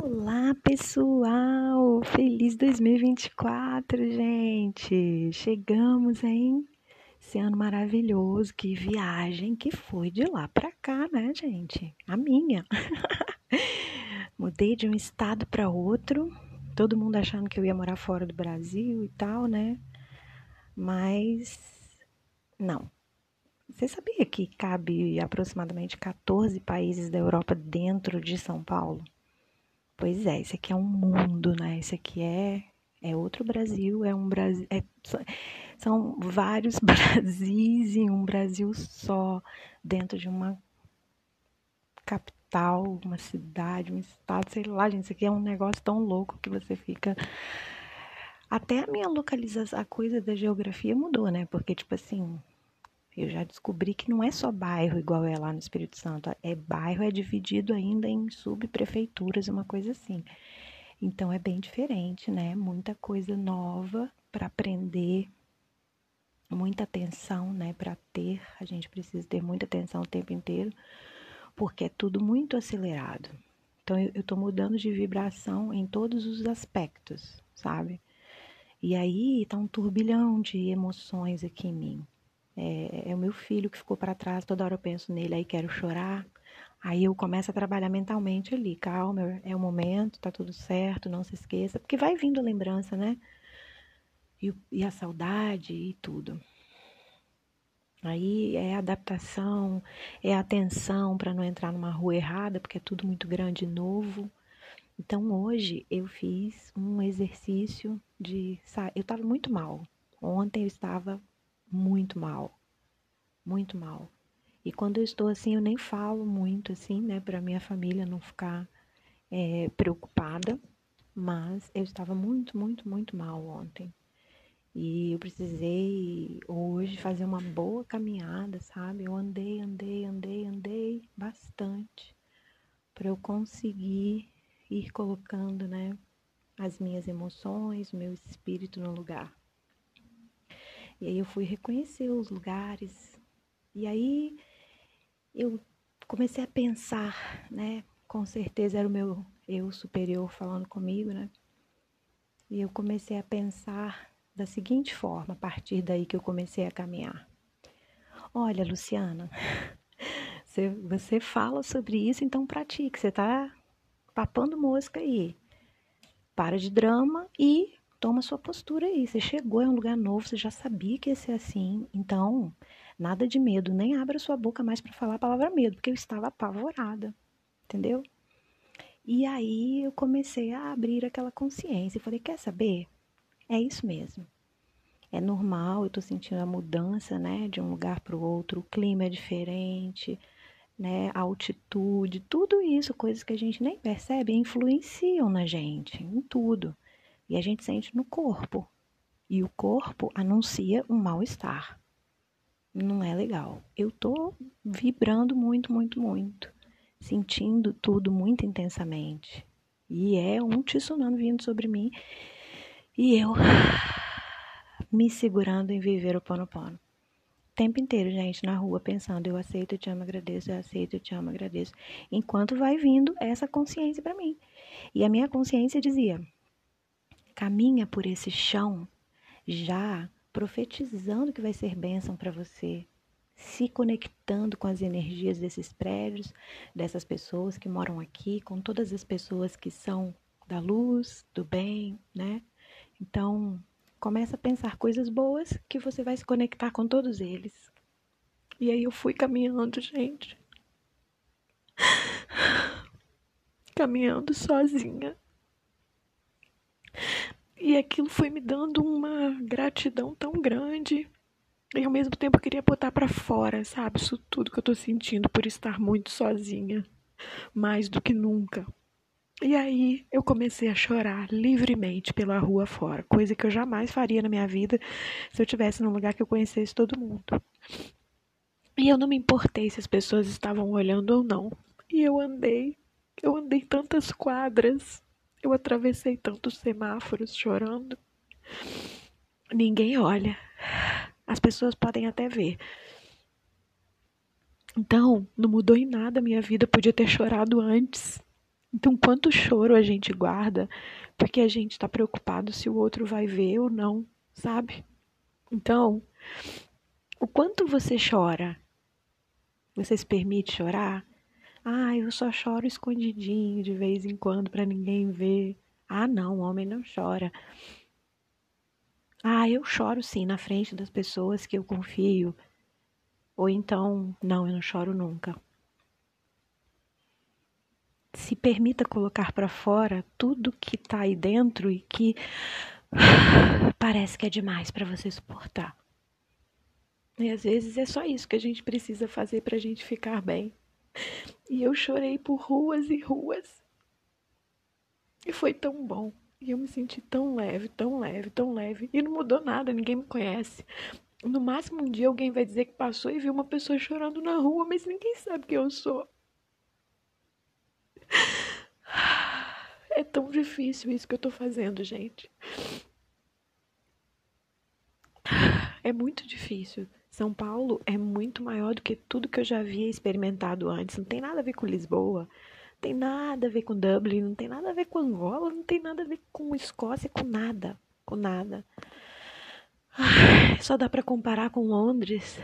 Olá, pessoal! Feliz 2024, gente! Chegamos, hein? Esse ano maravilhoso, que viagem que foi de lá pra cá, né, gente? A minha. Mudei de um estado para outro, todo mundo achando que eu ia morar fora do Brasil e tal, né? Mas não. Você sabia que cabe aproximadamente 14 países da Europa dentro de São Paulo? Pois é, esse aqui é um mundo, né? Esse aqui é é outro Brasil, é um Brasil, é, são vários Brasis em um Brasil só, dentro de uma capital, uma cidade, um estado, sei lá, gente, isso aqui é um negócio tão louco que você fica até a minha localização, a coisa da geografia mudou, né? Porque tipo assim, eu já descobri que não é só bairro igual é lá no Espírito Santo. É bairro, é dividido ainda em subprefeituras, uma coisa assim. Então é bem diferente, né? Muita coisa nova para aprender, muita atenção, né? Para ter, a gente precisa ter muita atenção o tempo inteiro, porque é tudo muito acelerado. Então eu estou mudando de vibração em todos os aspectos, sabe? E aí tá um turbilhão de emoções aqui em mim. É, é o meu filho que ficou para trás, toda hora eu penso nele, aí quero chorar. Aí eu começo a trabalhar mentalmente ali, calma, é o momento, tá tudo certo, não se esqueça, porque vai vindo a lembrança, né? E, e a saudade e tudo. Aí é adaptação, é atenção para não entrar numa rua errada, porque é tudo muito grande e novo. Então hoje eu fiz um exercício de. Eu estava muito mal. Ontem eu estava muito mal, muito mal. E quando eu estou assim, eu nem falo muito assim, né, para minha família não ficar é, preocupada, mas eu estava muito, muito, muito mal ontem. E eu precisei hoje fazer uma boa caminhada, sabe? Eu andei, andei, andei, andei bastante para eu conseguir ir colocando, né, as minhas emoções, meu espírito no lugar. E aí eu fui reconhecer os lugares. E aí eu comecei a pensar, né? Com certeza era o meu eu superior falando comigo, né? E eu comecei a pensar da seguinte forma, a partir daí que eu comecei a caminhar. Olha, Luciana, você, fala sobre isso, então pratique. Você está papando mosca aí. Para de drama e toma sua postura aí. Você chegou em um lugar novo, você já sabia que ia ser assim. Então, nada de medo, nem abra sua boca mais para falar a palavra medo, porque eu estava apavorada, entendeu? E aí eu comecei a abrir aquela consciência e falei: quer saber? É isso mesmo. É normal, eu tô sentindo a mudança, né, de um lugar para o outro, o clima é diferente, né, a altitude, tudo isso, coisas que a gente nem percebe, influenciam na gente, em tudo e a gente sente no corpo. E o corpo anuncia um mal-estar. Não é legal. Eu tô vibrando muito, muito, muito, sentindo tudo muito intensamente. E é um tsunami vindo sobre mim e eu me segurando em viver o pano-pano. O tempo inteiro, gente, na rua, pensando, eu aceito, eu te amo, agradeço, eu aceito, eu te amo, agradeço. Enquanto vai vindo essa consciência para mim. E a minha consciência dizia: caminha por esse chão já profetizando que vai ser bênção para você, se conectando com as energias desses prédios, dessas pessoas que moram aqui, com todas as pessoas que são da luz, do bem, né? Então, começa a pensar coisas boas que você vai se conectar com todos eles. E aí eu fui caminhando, gente. Caminhando sozinha. E aquilo foi me dando uma gratidão tão grande. E ao mesmo tempo eu queria botar para fora, sabe? Isso tudo que eu tô sentindo por estar muito sozinha, mais do que nunca. E aí eu comecei a chorar livremente pela rua fora, coisa que eu jamais faria na minha vida se eu tivesse num lugar que eu conhecesse todo mundo. E eu não me importei se as pessoas estavam olhando ou não. E eu andei, eu andei tantas quadras eu atravessei tantos semáforos chorando. Ninguém olha. As pessoas podem até ver. Então, não mudou em nada a minha vida. Podia ter chorado antes. Então, quanto choro a gente guarda porque a gente está preocupado se o outro vai ver ou não, sabe? Então, o quanto você chora? Você se permite chorar? Ah, eu só choro escondidinho de vez em quando para ninguém ver. Ah, não, o homem não chora. Ah, eu choro sim na frente das pessoas que eu confio. Ou então, não, eu não choro nunca. Se permita colocar para fora tudo que está aí dentro e que parece que é demais para você suportar. E às vezes é só isso que a gente precisa fazer para a gente ficar bem. E eu chorei por ruas e ruas. E foi tão bom. E eu me senti tão leve, tão leve, tão leve. E não mudou nada, ninguém me conhece. No máximo um dia alguém vai dizer que passou e viu uma pessoa chorando na rua, mas ninguém sabe quem eu sou. É tão difícil isso que eu tô fazendo, gente. É muito difícil. São Paulo é muito maior do que tudo que eu já havia experimentado antes. Não tem nada a ver com Lisboa, não tem nada a ver com Dublin, não tem nada a ver com Angola, não tem nada a ver com Escócia, com nada, com nada. só dá para comparar com Londres.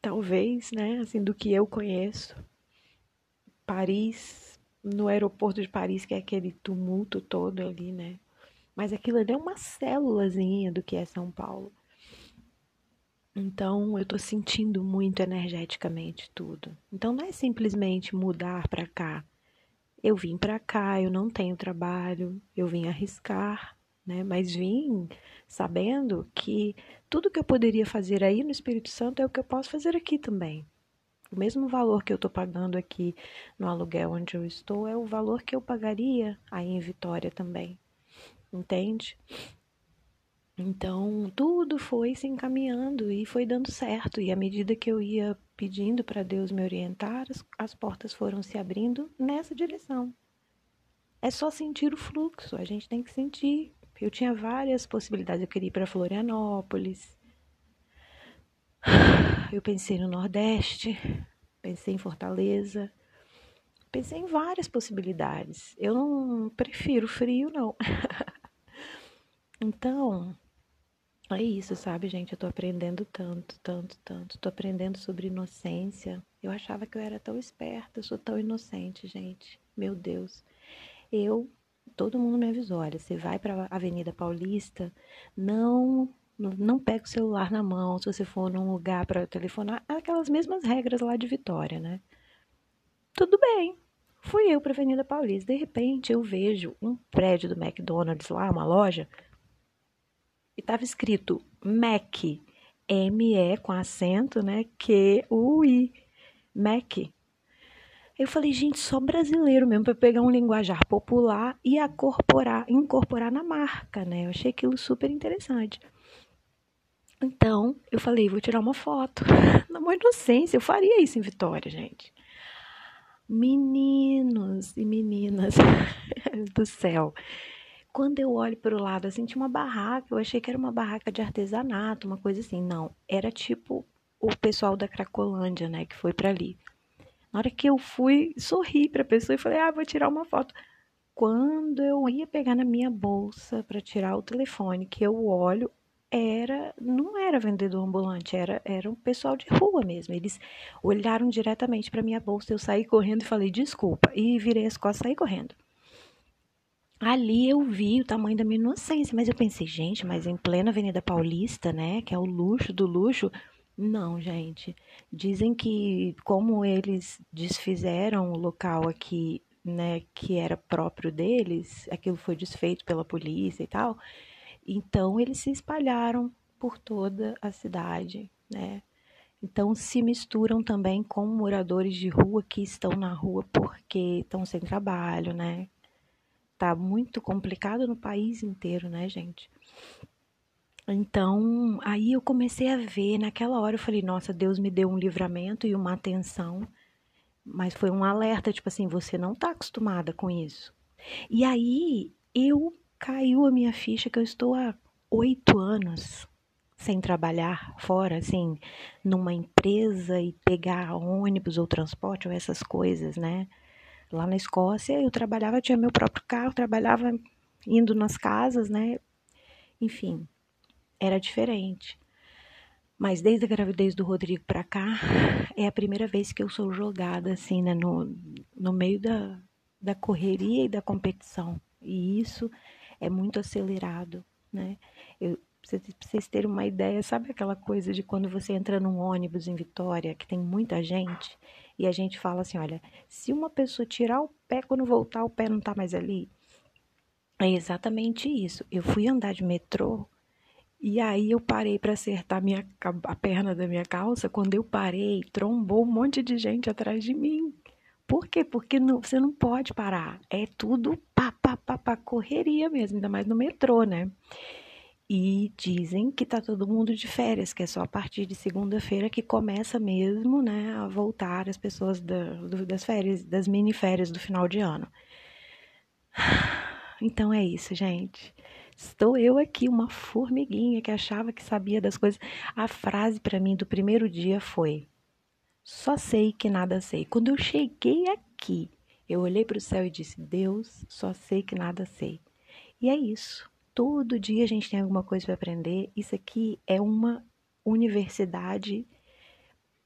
Talvez, né, assim do que eu conheço. Paris, no aeroporto de Paris, que é aquele tumulto todo ali, né? Mas aquilo ali é uma célulazinha do que é São Paulo. Então eu tô sentindo muito energeticamente tudo. Então não é simplesmente mudar para cá. Eu vim para cá, eu não tenho trabalho, eu vim arriscar, né? Mas vim sabendo que tudo que eu poderia fazer aí no Espírito Santo é o que eu posso fazer aqui também. O mesmo valor que eu estou pagando aqui no aluguel onde eu estou é o valor que eu pagaria aí em Vitória também. Entende? Então, tudo foi se encaminhando e foi dando certo. E à medida que eu ia pedindo para Deus me orientar, as, as, portas foram se abrindo nessa direção. É só sentir o fluxo, a gente tem que sentir. Eu tinha várias possibilidades. Eu queria ir para Florianópolis, eu pensei no Nordeste, pensei em Fortaleza, pensei em várias possibilidades. Eu não prefiro frio, não. então, é isso, sabe, gente? Eu tô aprendendo tanto, tanto, tanto. Tô aprendendo sobre inocência. Eu achava que eu era tão esperta, eu sou tão inocente, gente. Meu Deus. Eu, todo mundo me avisou, olha, você vai para Avenida Paulista, não não pega o celular na mão se você for num lugar para telefonar. Aquelas mesmas regras lá de Vitória, né? Tudo bem. Fui eu para Avenida Paulista. De repente eu vejo um prédio do McDonald's lá, uma loja, e estava escrito Mac, M-E com acento, né? Q-U-I, Mac. Eu falei, gente, só brasileiro mesmo para pegar um linguajar popular e incorporar, incorporar na marca, né? Eu achei aquilo super interessante. Então, eu falei, vou tirar uma foto. Na maior inocência, eu faria isso em Vitória, gente. Meninos e meninas do céu. Quando eu olho para o lado, assim, tinha uma barraca. Eu achei que era uma barraca de artesanato, uma coisa assim. Não, era tipo o pessoal da Cracolândia, né, que foi para ali. Na hora que eu fui, sorri para a pessoa e falei, ah, vou tirar uma foto. Quando eu ia pegar na minha bolsa para tirar o telefone, que eu olho, era não era vendedor ambulante, era era um pessoal de rua mesmo. Eles olharam diretamente para minha bolsa, eu saí correndo e falei desculpa e virei as costas e saí correndo. Ali eu vi o tamanho da minha inocência, mas eu pensei, gente, mas em plena Avenida Paulista, né, que é o luxo do luxo, não, gente. Dizem que como eles desfizeram o local aqui, né, que era próprio deles, aquilo foi desfeito pela polícia e tal então eles se espalharam por toda a cidade, né? Então se misturam também com moradores de rua que estão na rua porque estão sem trabalho, né? Tá muito complicado no país inteiro, né, gente? Então, aí eu comecei a ver, naquela hora eu falei, nossa, Deus me deu um livramento e uma atenção, mas foi um alerta, tipo assim, você não tá acostumada com isso. E aí eu caiu a minha ficha que eu estou há oito anos sem trabalhar fora, assim, numa empresa e pegar ônibus ou transporte ou essas coisas, né? Lá na Escócia eu trabalhava, tinha meu próprio carro, trabalhava indo nas casas, né? Enfim, era diferente. Mas desde a gravidez do Rodrigo para cá, é a primeira vez que eu sou jogada assim, né, no, no meio da, da correria e da competição. E isso é muito acelerado, né? Eu, pra vocês terem uma ideia, sabe aquela coisa de quando você entra num ônibus em Vitória, que tem muita gente, e a gente fala assim, olha, se uma pessoa tirar o pé, quando voltar o pé não tá mais ali. É exatamente isso. Eu fui andar de metrô e aí eu parei para acertar minha, a perna da minha calça. Quando eu parei, trombou um monte de gente atrás de mim. Por quê? Porque não, você não pode parar. É tudo pá, pá, pá, pá, correria mesmo, ainda mais no metrô, né? E dizem que tá todo mundo de férias, que é só a partir de segunda-feira que começa mesmo, né, a voltar as pessoas da, das férias, das mini férias do final de ano. Então é isso, gente. Estou eu aqui, uma formiguinha que achava que sabia das coisas. A frase para mim do primeiro dia foi: Só sei que nada sei. Quando eu cheguei aqui, eu olhei para o céu e disse: Deus, só sei que nada sei. E é isso. Todo dia a gente tem alguma coisa para aprender. Isso aqui é uma universidade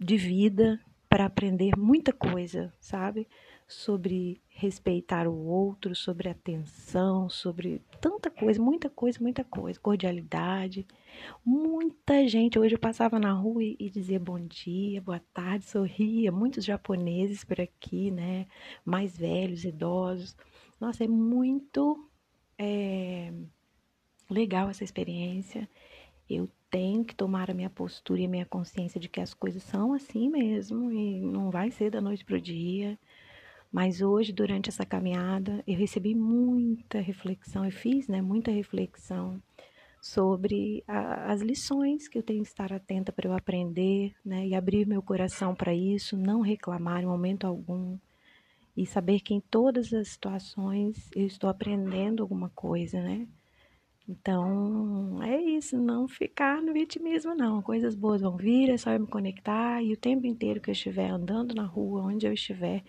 de vida para aprender muita coisa, sabe? Sobre respeitar o outro, sobre atenção, sobre tanta coisa, muita coisa, muita coisa, cordialidade. Muita gente. Hoje eu passava na rua e, dizia bom dia, boa tarde, sorria. Muitos japoneses por aqui, né? Mais velhos, idosos. Nossa, é muito. É legal essa experiência. Eu tenho que tomar a minha postura e a minha consciência de que as coisas são assim mesmo e não vai ser da noite para o dia. Mas hoje, durante essa caminhada, eu recebi muita reflexão, eu fiz né, muita reflexão sobre a, as lições que eu tenho que estar atenta para eu aprender né, e abrir meu coração para isso, não reclamar em momento algum e saber que em todas as situações eu estou aprendendo alguma coisa, né? Então, é isso, não ficar no vitimismo, não. Coisas boas vão vir, é só eu me conectar e o tempo inteiro que eu estiver andando na rua, onde eu estiver,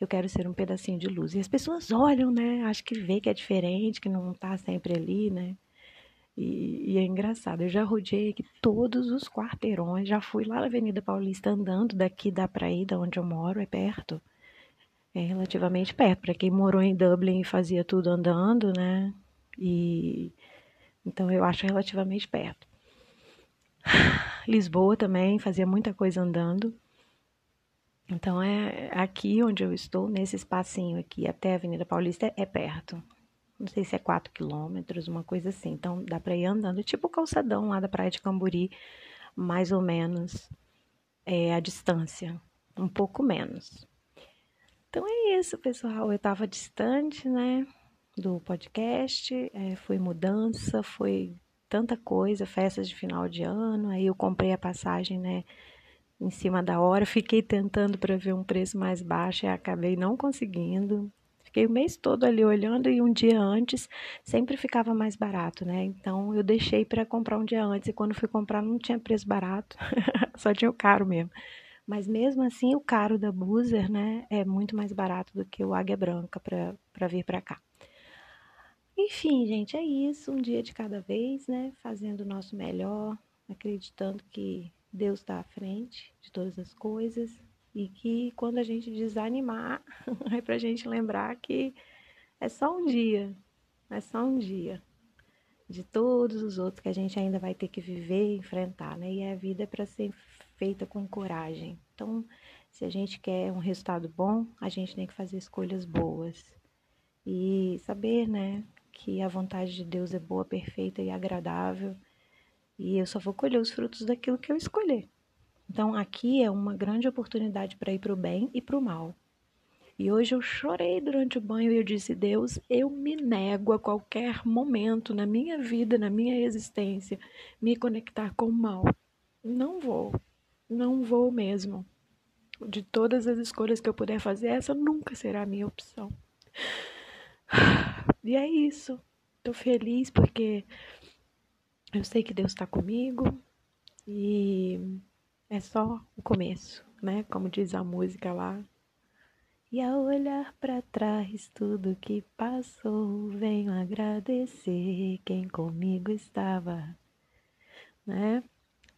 eu quero ser um pedacinho de luz. E as pessoas olham, né? Acho que vê que é diferente, que não tá sempre ali, né? E, e, é engraçado, eu já rodei aqui todos os quarteirões, já fui lá na Avenida Paulista andando, daqui dá pra ir, da onde eu moro, é perto. É relativamente perto, para quem morou em Dublin e fazia tudo andando, né? E então eu acho relativamente perto. Lisboa também fazia muita coisa andando. Então é aqui onde eu estou, nesse espacinho aqui até a Avenida Paulista é perto. Não sei se é 4 quilômetros, uma coisa assim. Então dá para ir andando, tipo o calçadão lá da Praia de Camburi, mais ou menos é, a distância, um pouco menos. Então é isso, pessoal. Eu estava distante, né? Do podcast, é, foi mudança, foi tanta coisa, festas de final de ano, aí eu comprei a passagem, né, em cima da hora, fiquei tentando para ver um preço mais baixo e acabei não conseguindo. Fiquei o mês todo ali olhando e um dia antes sempre ficava mais barato, né? Então eu deixei para comprar um dia antes e quando fui comprar não tinha preço barato, só tinha o caro mesmo. Mas mesmo assim o caro da Buzer, né, é muito mais barato do que o Águia Branca para vir para cá. Enfim, gente, é isso. Um dia de cada vez, né? Fazendo o nosso melhor, acreditando que Deus está à frente de todas as coisas e que quando a gente desanimar, é para a gente lembrar que é só um dia, é só um dia de todos os outros que a gente ainda vai ter que viver e enfrentar, né? E a vida é para ser feita com coragem. Então, se a gente quer um resultado bom, a gente tem que fazer escolhas boas e saber, né, que a vontade de Deus é boa, perfeita e agradável, e eu só vou colher os frutos daquilo que eu escolher. Então aqui é uma grande oportunidade para ir para o bem e para o mal. E hoje eu chorei durante o banho e eu disse: Deus, eu me nego a qualquer momento na minha vida, na minha existência, me conectar com o mal. Não vou, não vou mesmo. De todas as escolhas que eu puder fazer, essa nunca será a minha opção. E é isso. Tô feliz porque eu sei que Deus está comigo e é só o começo, né? Como diz a música lá. E ao olhar para trás tudo que passou, venho agradecer quem comigo estava, né?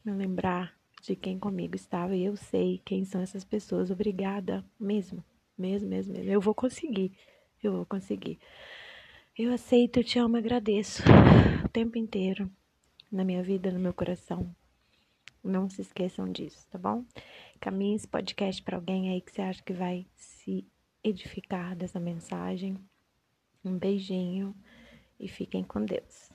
Me lembrar de quem comigo estava e eu sei quem são essas pessoas. Obrigada mesmo, mesmo, mesmo, mesmo. Eu vou conseguir, eu vou conseguir. Eu aceito, eu te amo, agradeço o tempo inteiro na minha vida, no meu coração. Não se esqueçam disso, tá bom? Caminhe esse podcast para alguém aí que você acha que vai se edificar dessa mensagem. Um beijinho e fiquem com Deus.